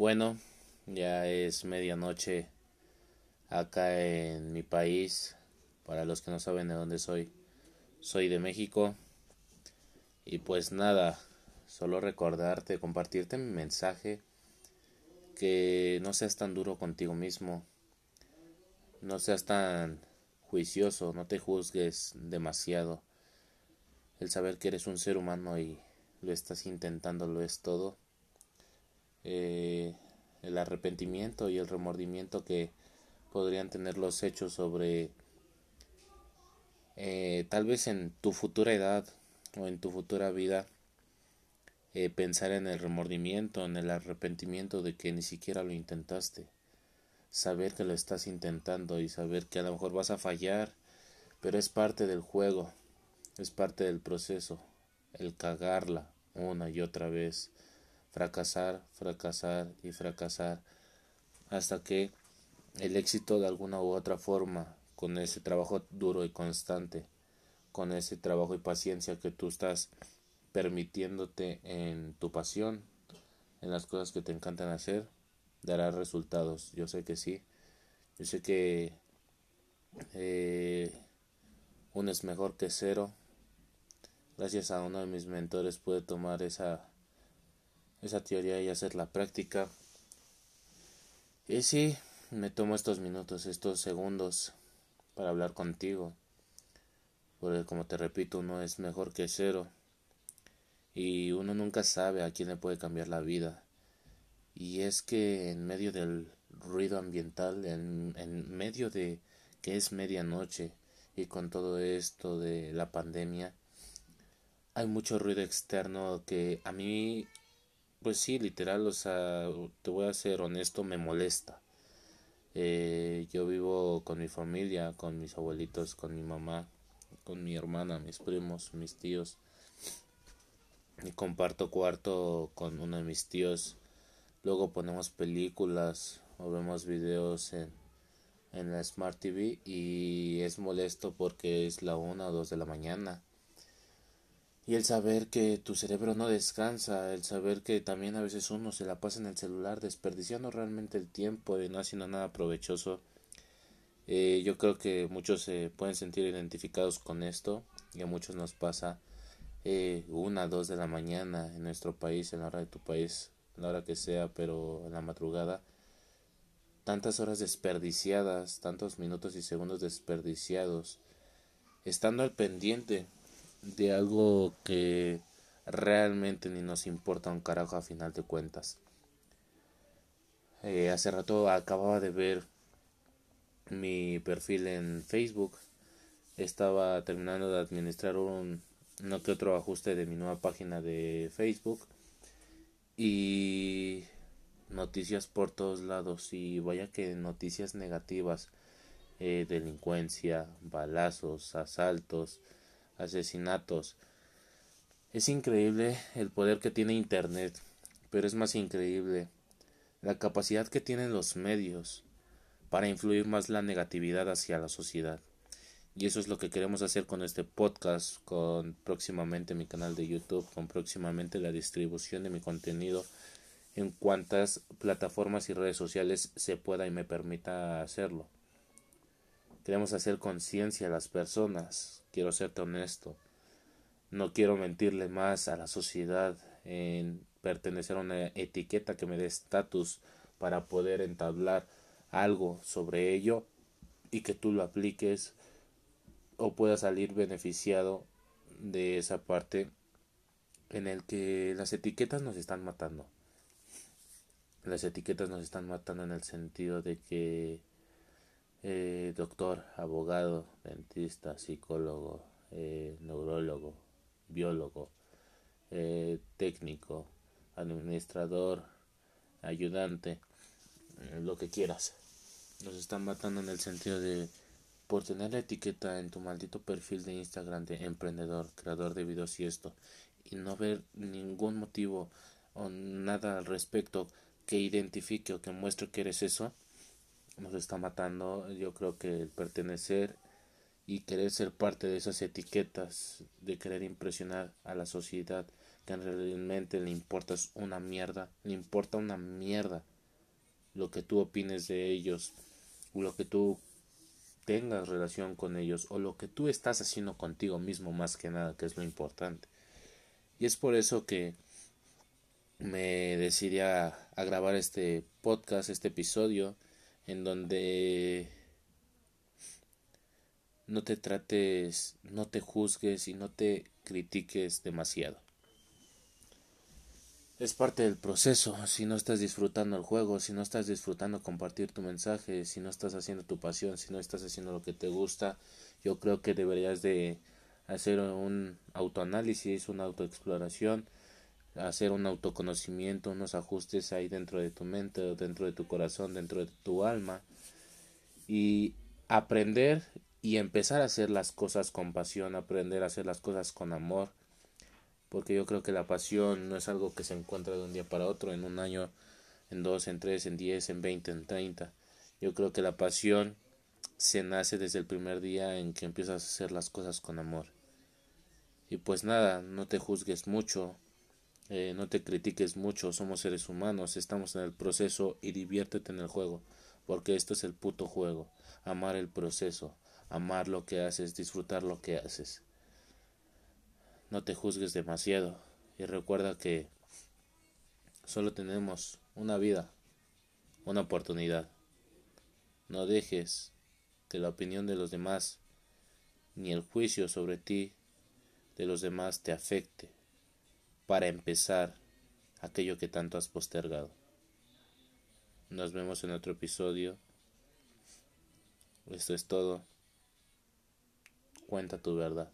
Bueno, ya es medianoche acá en mi país. Para los que no saben de dónde soy, soy de México. Y pues nada, solo recordarte, compartirte mi mensaje. Que no seas tan duro contigo mismo. No seas tan juicioso, no te juzgues demasiado. El saber que eres un ser humano y lo estás intentando lo es todo. Eh, el arrepentimiento y el remordimiento que podrían tener los hechos sobre eh, tal vez en tu futura edad o en tu futura vida eh, pensar en el remordimiento, en el arrepentimiento de que ni siquiera lo intentaste. Saber que lo estás intentando y saber que a lo mejor vas a fallar, pero es parte del juego, es parte del proceso, el cagarla una y otra vez, fracasar, fracasar y fracasar, hasta que el éxito de alguna u otra forma, con ese trabajo duro y constante, con ese trabajo y paciencia que tú estás permitiéndote en tu pasión, en las cosas que te encantan hacer, dará resultados. Yo sé que sí. Yo sé que eh, uno es mejor que cero. Gracias a uno de mis mentores pude tomar esa, esa teoría y hacer la práctica. Y sí, me tomo estos minutos, estos segundos para hablar contigo. Porque como te repito, uno es mejor que cero. Y uno nunca sabe a quién le puede cambiar la vida. Y es que en medio del ruido ambiental, en, en medio de que es medianoche y con todo esto de la pandemia, hay mucho ruido externo que a mí, pues sí, literal, o sea, te voy a ser honesto, me molesta. Eh, yo vivo con mi familia, con mis abuelitos, con mi mamá, con mi hermana, mis primos, mis tíos. Y comparto cuarto con uno de mis tíos. Luego ponemos películas o vemos videos en, en la Smart TV y es molesto porque es la una o dos de la mañana. Y el saber que tu cerebro no descansa, el saber que también a veces uno se la pasa en el celular desperdiciando realmente el tiempo y no haciendo nada provechoso. Eh, yo creo que muchos se pueden sentir identificados con esto y a muchos nos pasa eh, una, dos de la mañana en nuestro país, en la hora de tu país, la hora que sea, pero en la madrugada. Tantas horas desperdiciadas, tantos minutos y segundos desperdiciados, estando al pendiente de algo que realmente ni nos importa un carajo a final de cuentas. Eh, hace rato acababa de ver mi perfil en Facebook. Estaba terminando de administrar un no que otro ajuste de mi nueva página de Facebook y noticias por todos lados y vaya que noticias negativas eh, delincuencia balazos asaltos asesinatos. Es increíble el poder que tiene Internet, pero es más increíble la capacidad que tienen los medios para influir más la negatividad hacia la sociedad. Y eso es lo que queremos hacer con este podcast, con próximamente mi canal de YouTube, con próximamente la distribución de mi contenido en cuantas plataformas y redes sociales se pueda y me permita hacerlo. Queremos hacer conciencia a las personas, quiero serte honesto. No quiero mentirle más a la sociedad en pertenecer a una etiqueta que me dé estatus para poder entablar algo sobre ello y que tú lo apliques o puedas salir beneficiado de esa parte en el que las etiquetas nos están matando. Las etiquetas nos están matando en el sentido de que eh, doctor, abogado, dentista, psicólogo, eh, neurólogo, biólogo, eh, técnico, administrador, ayudante, lo que quieras. Nos están matando en el sentido de por tener la etiqueta en tu maldito perfil de Instagram de emprendedor, creador de videos y esto, y no ver ningún motivo o nada al respecto que identifique o que muestre que eres eso, nos está matando. Yo creo que el pertenecer y querer ser parte de esas etiquetas, de querer impresionar a la sociedad que realmente le importas una mierda, le importa una mierda lo que tú opines de ellos, lo que tú tengas relación con ellos o lo que tú estás haciendo contigo mismo más que nada, que es lo importante. Y es por eso que me decidí a, grabar este podcast, este episodio, en donde no te trates, no te juzgues y no te critiques demasiado. Es parte del proceso, si no estás disfrutando el juego, si no estás disfrutando compartir tu mensaje, si no estás haciendo tu pasión, si no estás haciendo lo que te gusta, yo creo que deberías de hacer un autoanálisis, una autoexploración, hacer un autoconocimiento, unos ajustes ahí dentro de tu mente, dentro de tu corazón, dentro de tu alma y aprender y empezar a hacer las cosas con pasión, aprender a hacer las cosas con amor, porque yo creo que la pasión no es algo que se encuentra de un día para otro, en un año, en dos, en tres, en diez, en veinte, en treinta. Yo creo que la pasión se nace desde el primer día en que empiezas a hacer las cosas con amor. Y pues nada, no te juzgues mucho, eh, no te critiques mucho, somos seres humanos, estamos en el proceso y diviértete en el juego, porque esto es el puto juego, amar el proceso, amar lo que haces, disfrutar lo que haces. No te juzgues demasiado y recuerda que solo tenemos una vida, una oportunidad. No dejes que la opinión de los demás ni el juicio sobre ti de los demás te afecte para empezar aquello que tanto has postergado. Nos vemos en otro episodio. Esto es todo. Cuenta tu verdad.